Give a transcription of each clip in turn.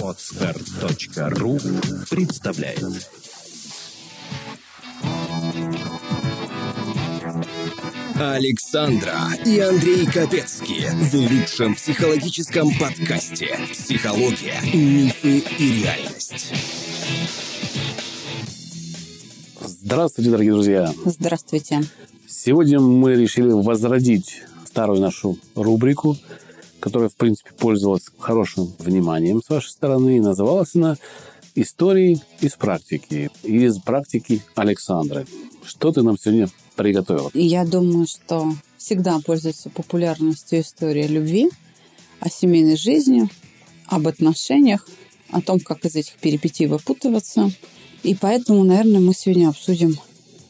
Отстар.ру представляет Александра и Андрей Капецки в лучшем психологическом подкасте «Психология, мифы и реальность». Здравствуйте, дорогие друзья! Здравствуйте. Сегодня мы решили возродить старую нашу рубрику, которая, в принципе, пользовалась хорошим вниманием с вашей стороны. И называлась она «Истории из практики». Из практики Александры. Что ты нам сегодня приготовила? Я думаю, что всегда пользуется популярностью история любви, о семейной жизни, об отношениях, о том, как из этих перипетий выпутываться. И поэтому, наверное, мы сегодня обсудим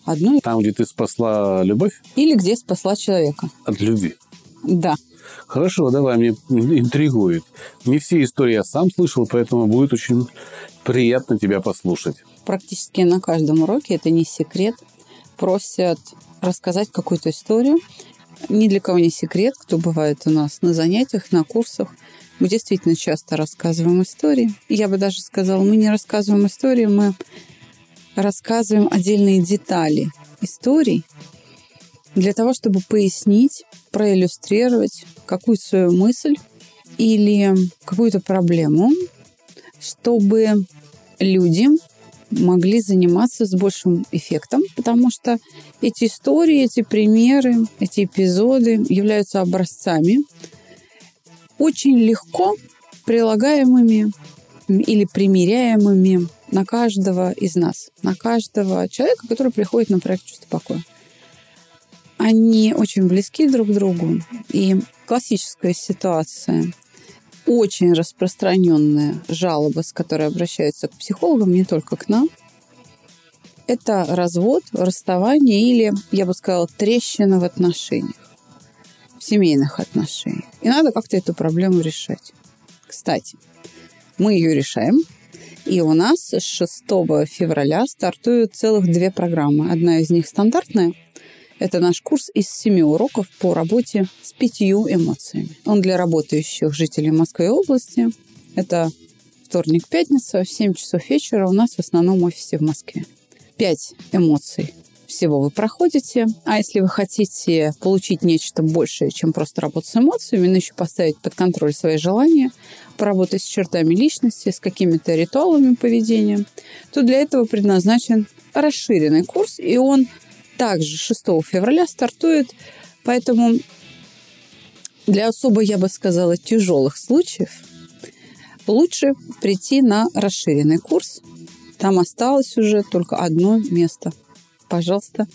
одну Там, где ты спасла любовь или где спасла человека. от любви. Да. Хорошо, давай, мне интригует. Не все истории я сам слышал, поэтому будет очень приятно тебя послушать. Практически на каждом уроке, это не секрет, просят рассказать какую-то историю. Ни для кого не секрет, кто бывает у нас на занятиях, на курсах. Мы действительно часто рассказываем истории. Я бы даже сказала, мы не рассказываем истории, мы рассказываем отдельные детали историй для того, чтобы пояснить, проиллюстрировать какую-то свою мысль или какую-то проблему, чтобы люди могли заниматься с большим эффектом, потому что эти истории, эти примеры, эти эпизоды являются образцами, очень легко прилагаемыми или примеряемыми на каждого из нас, на каждого человека, который приходит на проект «Чувство покоя». Они очень близки друг к другу. И классическая ситуация, очень распространенная жалоба, с которой обращаются к психологам, не только к нам, это развод, расставание или, я бы сказала, трещина в отношениях, в семейных отношениях. И надо как-то эту проблему решать. Кстати, мы ее решаем. И у нас с 6 февраля стартуют целых две программы. Одна из них стандартная. Это наш курс из семи уроков по работе с пятью эмоциями. Он для работающих жителей Москвы и области. Это вторник-пятница в 7 часов вечера у нас в основном офисе в Москве. Пять эмоций всего вы проходите. А если вы хотите получить нечто большее, чем просто работать с эмоциями, но еще поставить под контроль свои желания, поработать с чертами личности, с какими-то ритуалами поведения, то для этого предназначен расширенный курс, и он также 6 февраля стартует. Поэтому для особо, я бы сказала, тяжелых случаев лучше прийти на расширенный курс. Там осталось уже только одно место. Пожалуйста,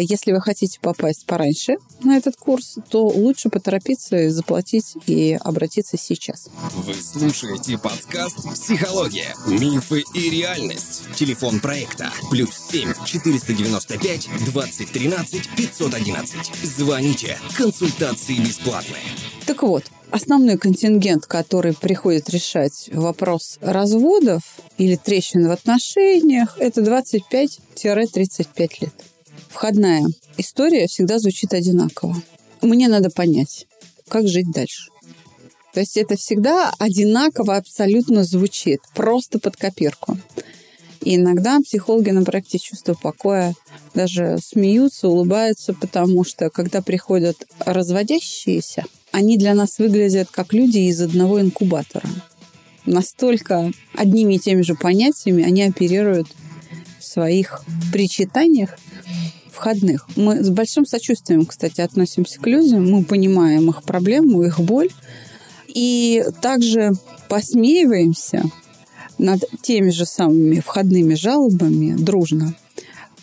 если вы хотите попасть пораньше на этот курс, то лучше поторопиться, заплатить и обратиться сейчас. Вы слушаете подкаст «Психология, мифы и реальность». Телефон проекта «Плюс 7 495 2013 511». Звоните. Консультации бесплатные. Так вот, основной контингент, который приходит решать вопрос разводов или трещин в отношениях, это 25-35 лет. Входная история всегда звучит одинаково. Мне надо понять, как жить дальше. То есть это всегда одинаково абсолютно звучит, просто под копирку. И иногда психологи на проекте чувства покоя даже смеются, улыбаются, потому что когда приходят разводящиеся, они для нас выглядят как люди из одного инкубатора. Настолько одними и теми же понятиями они оперируют в своих причитаниях входных. Мы с большим сочувствием, кстати, относимся к людям. Мы понимаем их проблему, их боль. И также посмеиваемся над теми же самыми входными жалобами дружно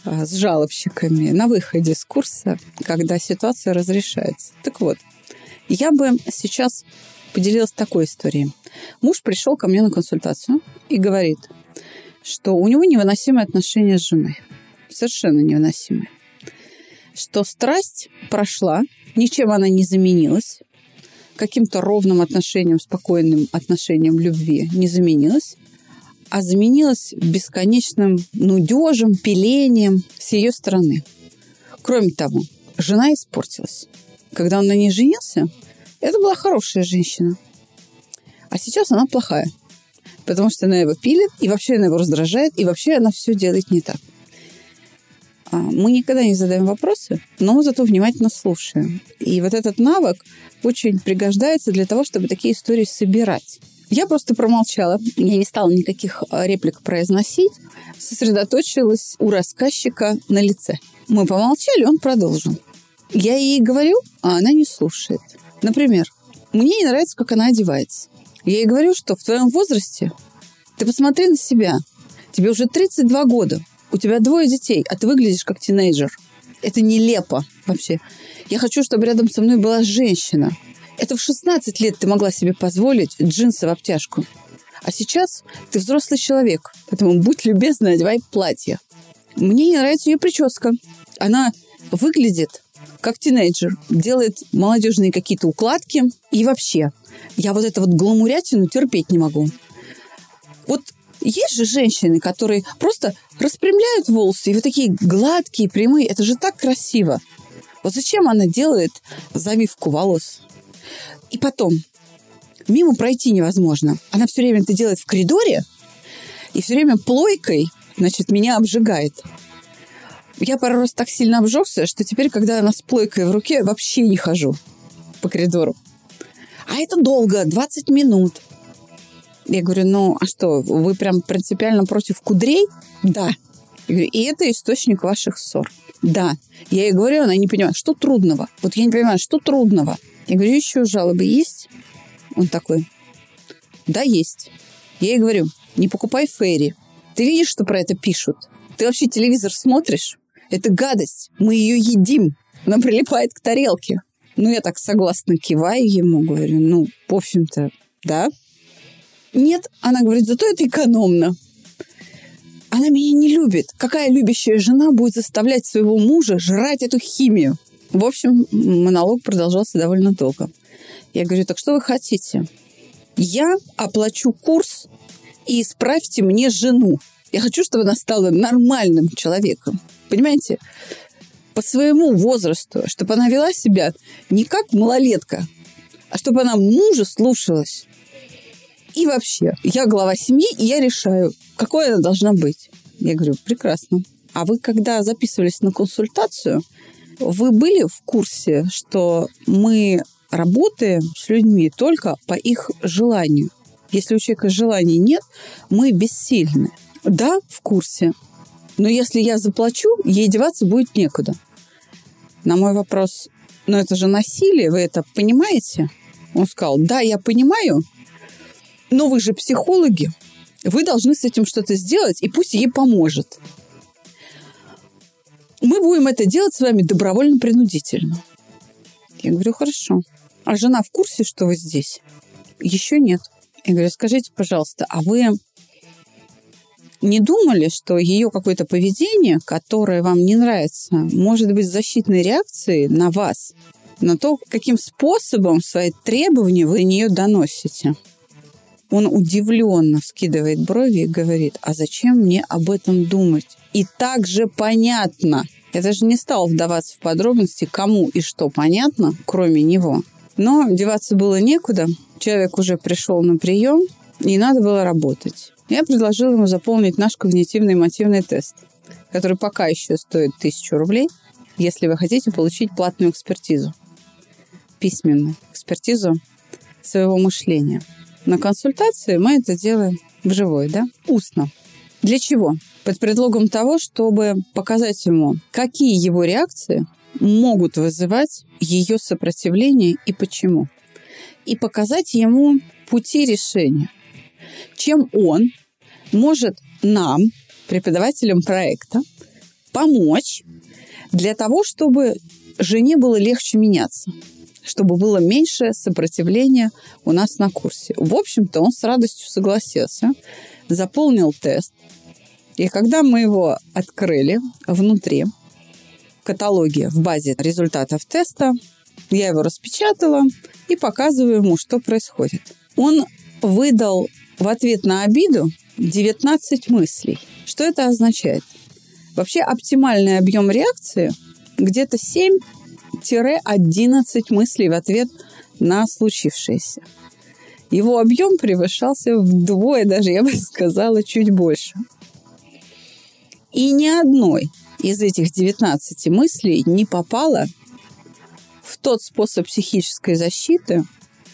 а, с жалобщиками на выходе с курса, когда ситуация разрешается. Так вот, я бы сейчас поделилась такой историей. Муж пришел ко мне на консультацию и говорит, что у него невыносимые отношения с женой. Совершенно невыносимые. Что страсть прошла, ничем она не заменилась, каким-то ровным отношением, спокойным отношением любви не заменилась, а заменилась бесконечным нудежем, пилением с ее стороны. Кроме того, жена испортилась. Когда он на ней женился, это была хорошая женщина. сейчас она плохая. Потому что она его пилит, и вообще она его раздражает, и вообще она все делает не так. А, мы никогда не задаем вопросы, но зато внимательно слушаем. И вот этот навык очень пригождается для того, чтобы такие истории собирать. Я просто промолчала. Я не стала никаких а, реплик произносить. Сосредоточилась у рассказчика на лице. Мы помолчали, он продолжил. Я ей говорю, а она не слушает. Например, мне не нравится, как она одевается. Я ей говорю, что в твоем возрасте ты посмотри на себя. Тебе уже 32 года. У тебя двое детей, а ты выглядишь как тинейджер. Это нелепо вообще. Я хочу, чтобы рядом со мной была женщина. Это в 16 лет ты могла себе позволить джинсы в обтяжку. А сейчас ты взрослый человек, поэтому будь любезна, одевай платье. Мне не нравится ее прическа. Она выглядит как тинейджер, делает молодежные какие-то укладки. И вообще, я вот эту вот гламурятину терпеть не могу. Вот есть же женщины, которые просто распрямляют волосы, и вот такие гладкие, прямые. Это же так красиво. Вот зачем она делает завивку волос? И потом, мимо пройти невозможно. Она все время это делает в коридоре, и все время плойкой, значит, меня обжигает. Я пару раз так сильно обжегся, что теперь, когда она с плойкой в руке, вообще не хожу по коридору. А это долго, 20 минут. Я говорю, ну, а что, вы прям принципиально против кудрей? Да. Я говорю, и это источник ваших ссор. Да. Я ей говорю, она не понимает, что трудного. Вот я не понимаю, что трудного. Я говорю, еще жалобы есть? Он такой, да, есть. Я ей говорю, не покупай фейри. Ты видишь, что про это пишут? Ты вообще телевизор смотришь? Это гадость. Мы ее едим. Она прилипает к тарелке. Ну, я так согласно киваю ему, говорю, ну, в общем-то, да, нет, она говорит, зато это экономно. Она меня не любит. Какая любящая жена будет заставлять своего мужа жрать эту химию? В общем, монолог продолжался довольно долго. Я говорю, так что вы хотите? Я оплачу курс и исправьте мне жену. Я хочу, чтобы она стала нормальным человеком. Понимаете? По своему возрасту, чтобы она вела себя не как малолетка, а чтобы она мужа слушалась. И вообще, я глава семьи, и я решаю, какой она должна быть. Я говорю, прекрасно. А вы, когда записывались на консультацию, вы были в курсе, что мы работаем с людьми только по их желанию? Если у человека желаний нет, мы бессильны. Да, в курсе. Но если я заплачу, ей деваться будет некуда. На мой вопрос, но это же насилие, вы это понимаете? Он сказал, да, я понимаю, но вы же психологи, вы должны с этим что-то сделать, и пусть ей поможет. Мы будем это делать с вами добровольно-принудительно. Я говорю, хорошо. А жена в курсе, что вы здесь? Еще нет. Я говорю, скажите, пожалуйста, а вы не думали, что ее какое-то поведение, которое вам не нравится, может быть защитной реакцией на вас, на то, каким способом свои требования вы нее доносите? Он удивленно вскидывает брови и говорит, а зачем мне об этом думать? И так же понятно. Я даже не стала вдаваться в подробности, кому и что понятно, кроме него. Но деваться было некуда. Человек уже пришел на прием, и надо было работать. Я предложила ему заполнить наш когнитивный мотивный тест, который пока еще стоит тысячу рублей, если вы хотите получить платную экспертизу. Письменную экспертизу своего мышления – на консультации мы это делаем вживую, да, устно. Для чего? Под предлогом того, чтобы показать ему, какие его реакции могут вызывать ее сопротивление и почему. И показать ему пути решения. Чем он может нам, преподавателям проекта, помочь для того, чтобы жене было легче меняться чтобы было меньшее сопротивление у нас на курсе. В общем-то, он с радостью согласился, заполнил тест. И когда мы его открыли внутри, в каталоге, в базе результатов теста, я его распечатала и показываю ему, что происходит. Он выдал в ответ на обиду 19 мыслей. Что это означает? Вообще оптимальный объем реакции где-то 7 11 мыслей в ответ на случившееся. Его объем превышался вдвое, даже я бы сказала, чуть больше. И ни одной из этих 19 мыслей не попала в тот способ психической защиты,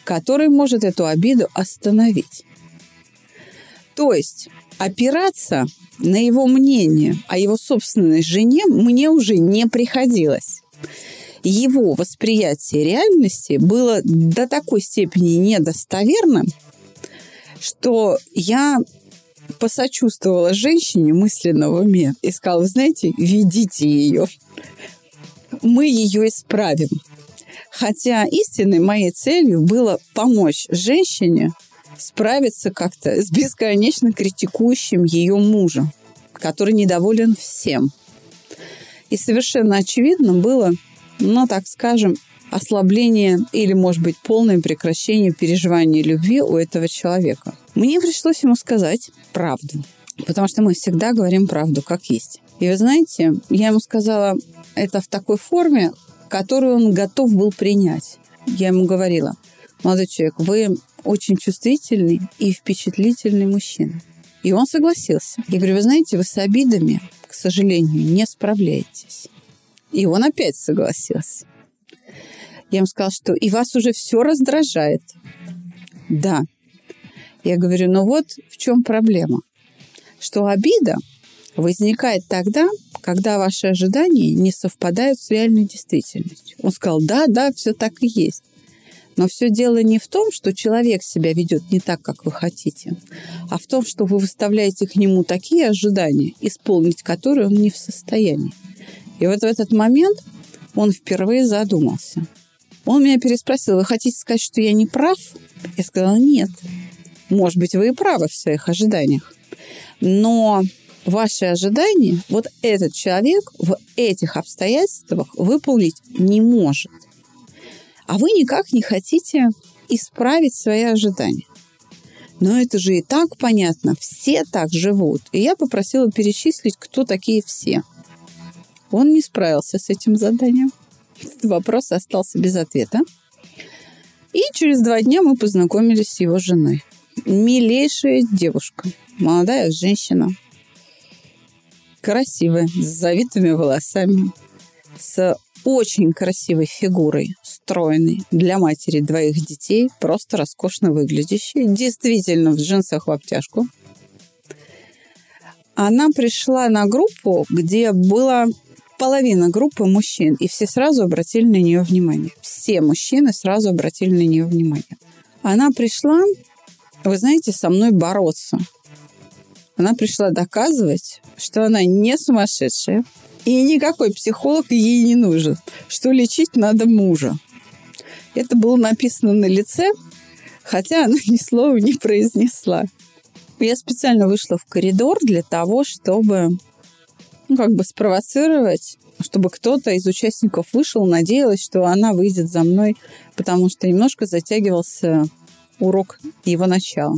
который может эту обиду остановить. То есть опираться на его мнение о его собственной жене мне уже не приходилось. Его восприятие реальности было до такой степени недостоверным, что я посочувствовала женщине мысленно в уме и сказала, вы знаете, ведите ее. Мы ее исправим. Хотя истинной моей целью было помочь женщине справиться как-то с бесконечно критикующим ее мужем, который недоволен всем. И совершенно очевидно было, ну, так скажем, ослабление или, может быть, полное прекращение переживания любви у этого человека. Мне пришлось ему сказать правду, потому что мы всегда говорим правду, как есть. И вы знаете, я ему сказала это в такой форме, которую он готов был принять. Я ему говорила, молодой человек, вы очень чувствительный и впечатлительный мужчина. И он согласился. Я говорю, вы знаете, вы с обидами, к сожалению, не справляетесь. И он опять согласился. Я ему сказала, что и вас уже все раздражает. Да. Я говорю, ну вот в чем проблема. Что обида возникает тогда, когда ваши ожидания не совпадают с реальной действительностью. Он сказал, да, да, все так и есть. Но все дело не в том, что человек себя ведет не так, как вы хотите, а в том, что вы выставляете к нему такие ожидания, исполнить которые он не в состоянии. И вот в этот момент он впервые задумался. Он меня переспросил, вы хотите сказать, что я не прав? Я сказала, нет. Может быть, вы и правы в своих ожиданиях. Но ваши ожидания вот этот человек в этих обстоятельствах выполнить не может а вы никак не хотите исправить свои ожидания. Но это же и так понятно, все так живут. И я попросила перечислить, кто такие все. Он не справился с этим заданием. Вопрос остался без ответа. И через два дня мы познакомились с его женой. Милейшая девушка, молодая женщина, красивая, с завитыми волосами, с очень красивой фигурой, стройной, для матери двоих детей, просто роскошно выглядящей, действительно в джинсах в обтяжку. Она пришла на группу, где была половина группы мужчин, и все сразу обратили на нее внимание. Все мужчины сразу обратили на нее внимание. Она пришла, вы знаете, со мной бороться. Она пришла доказывать, что она не сумасшедшая, и никакой психолог ей не нужен, что лечить надо мужа. Это было написано на лице, хотя она ни слова не произнесла. Я специально вышла в коридор для того, чтобы ну, как бы спровоцировать, чтобы кто-то из участников вышел, надеялась, что она выйдет за мной, потому что немножко затягивался урок его начала.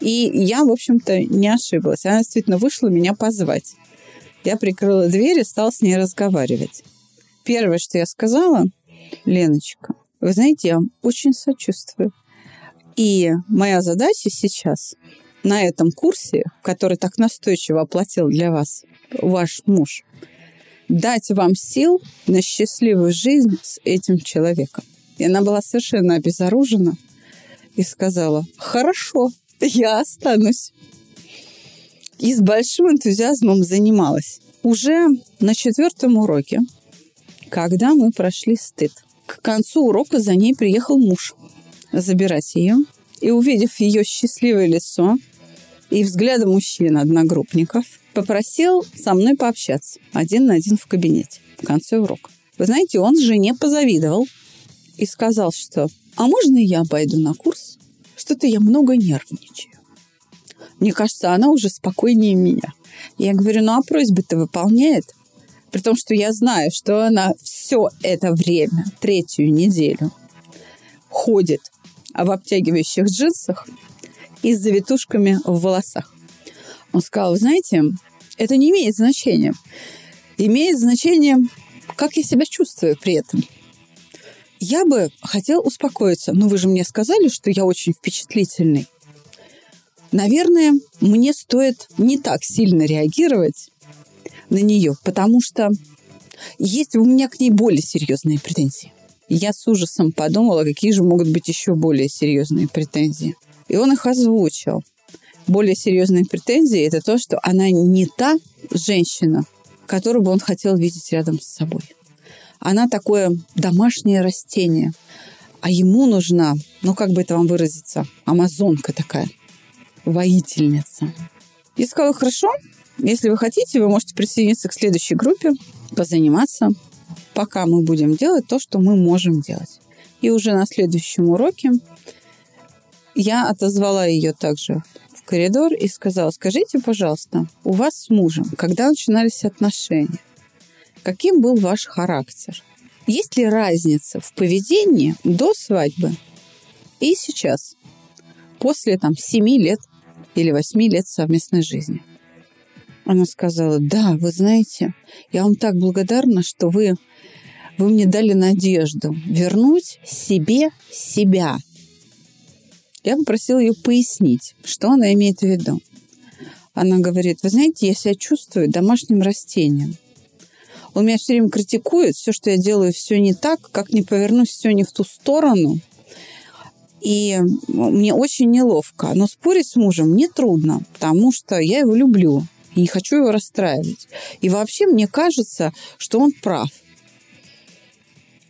И я, в общем-то, не ошиблась. Она действительно вышла меня позвать. Я прикрыла дверь и стала с ней разговаривать. Первое, что я сказала, Леночка, вы знаете, я очень сочувствую. И моя задача сейчас на этом курсе, который так настойчиво оплатил для вас ваш муж, дать вам сил на счастливую жизнь с этим человеком. И она была совершенно обезоружена и сказала, хорошо, я останусь и с большим энтузиазмом занималась. Уже на четвертом уроке, когда мы прошли стыд, к концу урока за ней приехал муж забирать ее. И увидев ее счастливое лицо и взгляды мужчин-одногруппников, попросил со мной пообщаться один на один в кабинете в конце урока. Вы знаете, он жене позавидовал и сказал, что «А можно я пойду на курс? Что-то я много нервничаю». Мне кажется, она уже спокойнее меня. Я говорю, ну а просьбы-то выполняет? При том, что я знаю, что она все это время, третью неделю, ходит в обтягивающих джинсах и с завитушками в волосах. Он сказал, знаете, это не имеет значения. Имеет значение, как я себя чувствую при этом. Я бы хотел успокоиться, но вы же мне сказали, что я очень впечатлительный. Наверное, мне стоит не так сильно реагировать на нее, потому что есть у меня к ней более серьезные претензии. Я с ужасом подумала, какие же могут быть еще более серьезные претензии. И он их озвучил. Более серьезные претензии – это то, что она не та женщина, которую бы он хотел видеть рядом с собой. Она такое домашнее растение, а ему нужна, ну как бы это вам выразиться, амазонка такая, воительница. Я сказала, хорошо, если вы хотите, вы можете присоединиться к следующей группе, позаниматься, пока мы будем делать то, что мы можем делать. И уже на следующем уроке я отозвала ее также в коридор и сказала, скажите, пожалуйста, у вас с мужем, когда начинались отношения, каким был ваш характер? Есть ли разница в поведении до свадьбы и сейчас, после там 7 лет или 8 лет совместной жизни? Она сказала, да, вы знаете, я вам так благодарна, что вы, вы мне дали надежду вернуть себе себя. Я попросила ее пояснить, что она имеет в виду. Она говорит, вы знаете, я себя чувствую домашним растением. Он меня все время критикует, все, что я делаю, все не так, как не повернусь, все не в ту сторону. И мне очень неловко. Но спорить с мужем не трудно, потому что я его люблю и не хочу его расстраивать. И вообще мне кажется, что он прав.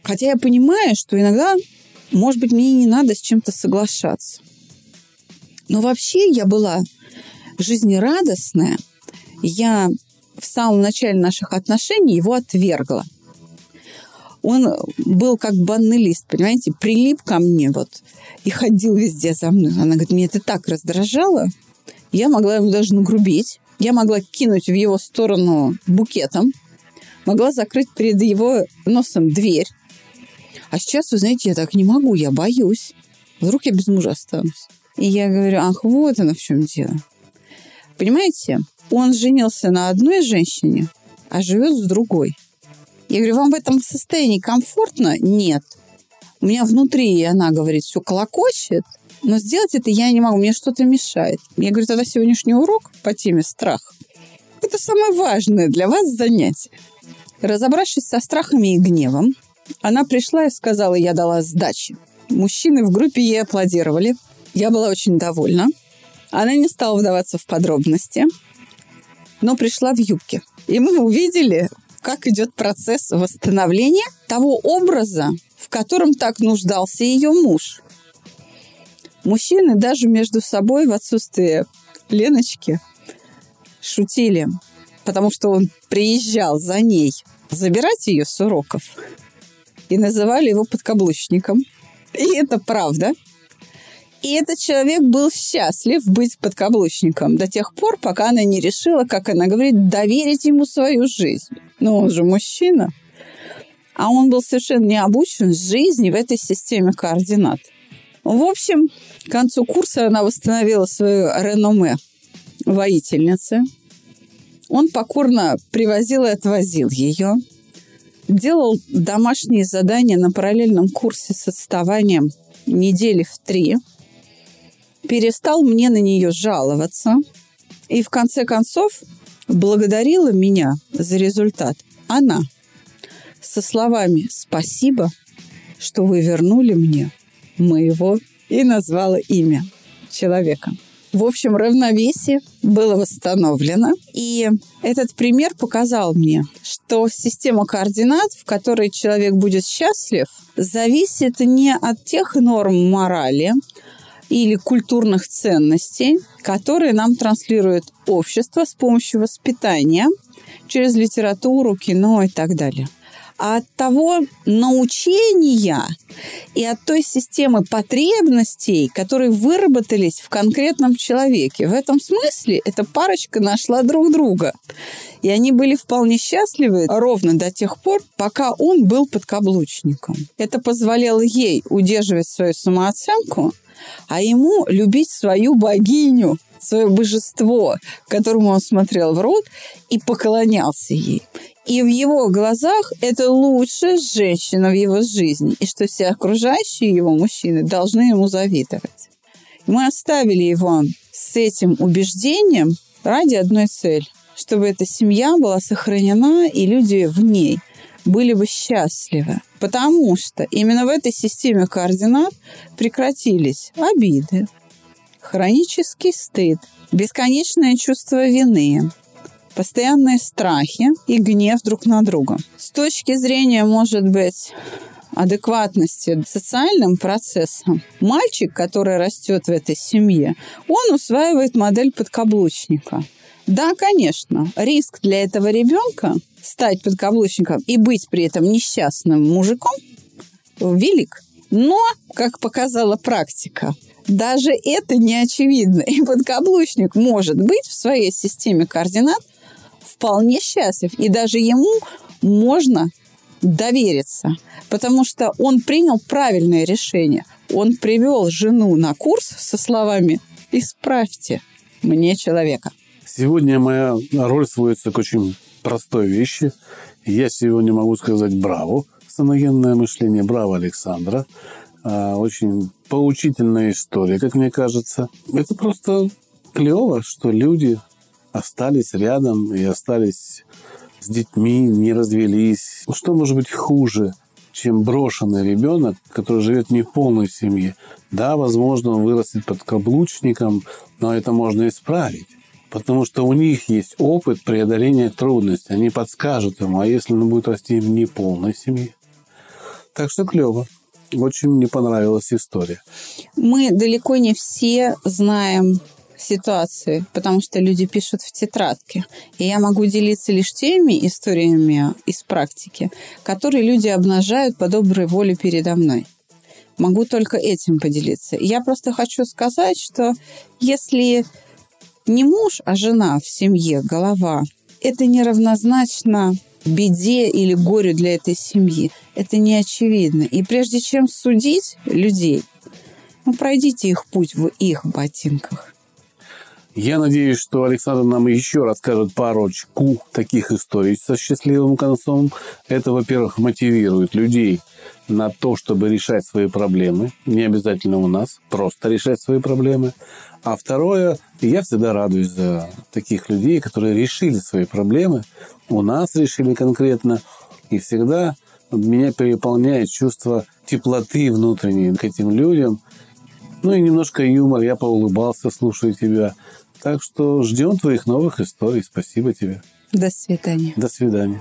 Хотя я понимаю, что иногда, может быть, мне и не надо с чем-то соглашаться. Но вообще я была жизнерадостная. Я в самом начале наших отношений его отвергла. Он был как банный лист, понимаете, прилип ко мне вот и ходил везде за мной. Она говорит, мне это так раздражало. Я могла ему даже нагрубить. Я могла кинуть в его сторону букетом, могла закрыть перед его носом дверь. А сейчас, вы знаете, я так не могу, я боюсь. Вдруг я без мужа останусь. И я говорю, ах, вот оно в чем дело. Понимаете, он женился на одной женщине, а живет с другой. Я говорю, вам в этом состоянии комфортно? Нет. У меня внутри, она говорит, все колокочет, но сделать это я не могу, мне что-то мешает. Я говорю, тогда сегодняшний урок по теме страх. Это самое важное для вас занятие. Разобравшись со страхами и гневом, она пришла и сказала, я дала сдачи. Мужчины в группе ей аплодировали. Я была очень довольна. Она не стала вдаваться в подробности, но пришла в юбке. И мы увидели, как идет процесс восстановления того образа, в котором так нуждался ее муж. Мужчины даже между собой в отсутствие Леночки шутили, потому что он приезжал за ней забирать ее с уроков и называли его подкаблучником. И это правда. И этот человек был счастлив быть подкаблучником до тех пор, пока она не решила, как она говорит, доверить ему свою жизнь. Но он же мужчина. А он был совершенно не обучен жизни в этой системе координат. В общем, к концу курса она восстановила свое реноме воительницы. Он покорно привозил и отвозил ее. Делал домашние задания на параллельном курсе с отставанием недели в три. Перестал мне на нее жаловаться. И в конце концов благодарила меня за результат она со словами «Спасибо, что вы вернули мне моего и назвала имя человека. В общем, равновесие было восстановлено. И этот пример показал мне, что система координат, в которой человек будет счастлив, зависит не от тех норм морали или культурных ценностей, которые нам транслирует общество с помощью воспитания через литературу, кино и так далее от того научения и от той системы потребностей, которые выработались в конкретном человеке. В этом смысле эта парочка нашла друг друга. И они были вполне счастливы ровно до тех пор, пока он был подкаблучником. Это позволяло ей удерживать свою самооценку, а ему любить свою богиню, свое божество, которому он смотрел в рот и поклонялся ей. И в его глазах это лучшая женщина в его жизни, и что все окружающие его мужчины должны ему завидовать. Мы оставили его с этим убеждением ради одной цели, чтобы эта семья была сохранена, и люди в ней были бы счастливы. Потому что именно в этой системе координат прекратились обиды, хронический стыд, бесконечное чувство вины, постоянные страхи и гнев друг на друга. С точки зрения, может быть, адекватности социальным процессам, мальчик, который растет в этой семье, он усваивает модель подкаблучника. Да, конечно, риск для этого ребенка стать подкаблучником и быть при этом несчастным мужиком велик. Но, как показала практика, даже это не очевидно. И подкаблучник может быть в своей системе координат вполне счастлив. И даже ему можно довериться, потому что он принял правильное решение. Он привел жену на курс со словами «Исправьте мне человека». Сегодня моя роль сводится к очень простой вещи. Я сегодня могу сказать «Браво!» Саногенное мышление. Браво, Александра. А, очень поучительная история, как мне кажется. Это просто клево, что люди остались рядом и остались с детьми, не развелись. Что может быть хуже, чем брошенный ребенок, который живет не в полной семье? Да, возможно, он вырастет под каблучником, но это можно исправить. Потому что у них есть опыт преодоления трудностей. Они подскажут ему, а если он будет расти в неполной семье? Так что клево. Очень мне понравилась история. Мы далеко не все знаем ситуации, потому что люди пишут в тетрадке. И я могу делиться лишь теми историями из практики, которые люди обнажают по доброй воле передо мной. Могу только этим поделиться. Я просто хочу сказать, что если не муж, а жена в семье, голова, это неравнозначно беде или горю для этой семьи. Это не очевидно. И прежде чем судить людей, ну, пройдите их путь в их ботинках. Я надеюсь, что Александр нам еще расскажет парочку таких историй со счастливым концом. Это, во-первых, мотивирует людей на то, чтобы решать свои проблемы. Не обязательно у нас, просто решать свои проблемы. А второе, я всегда радуюсь за таких людей, которые решили свои проблемы. У нас решили конкретно. И всегда меня переполняет чувство теплоты внутренней к этим людям – ну и немножко юмор. Я поулыбался, слушаю тебя. Так что ждем твоих новых историй. Спасибо тебе. До свидания. До свидания.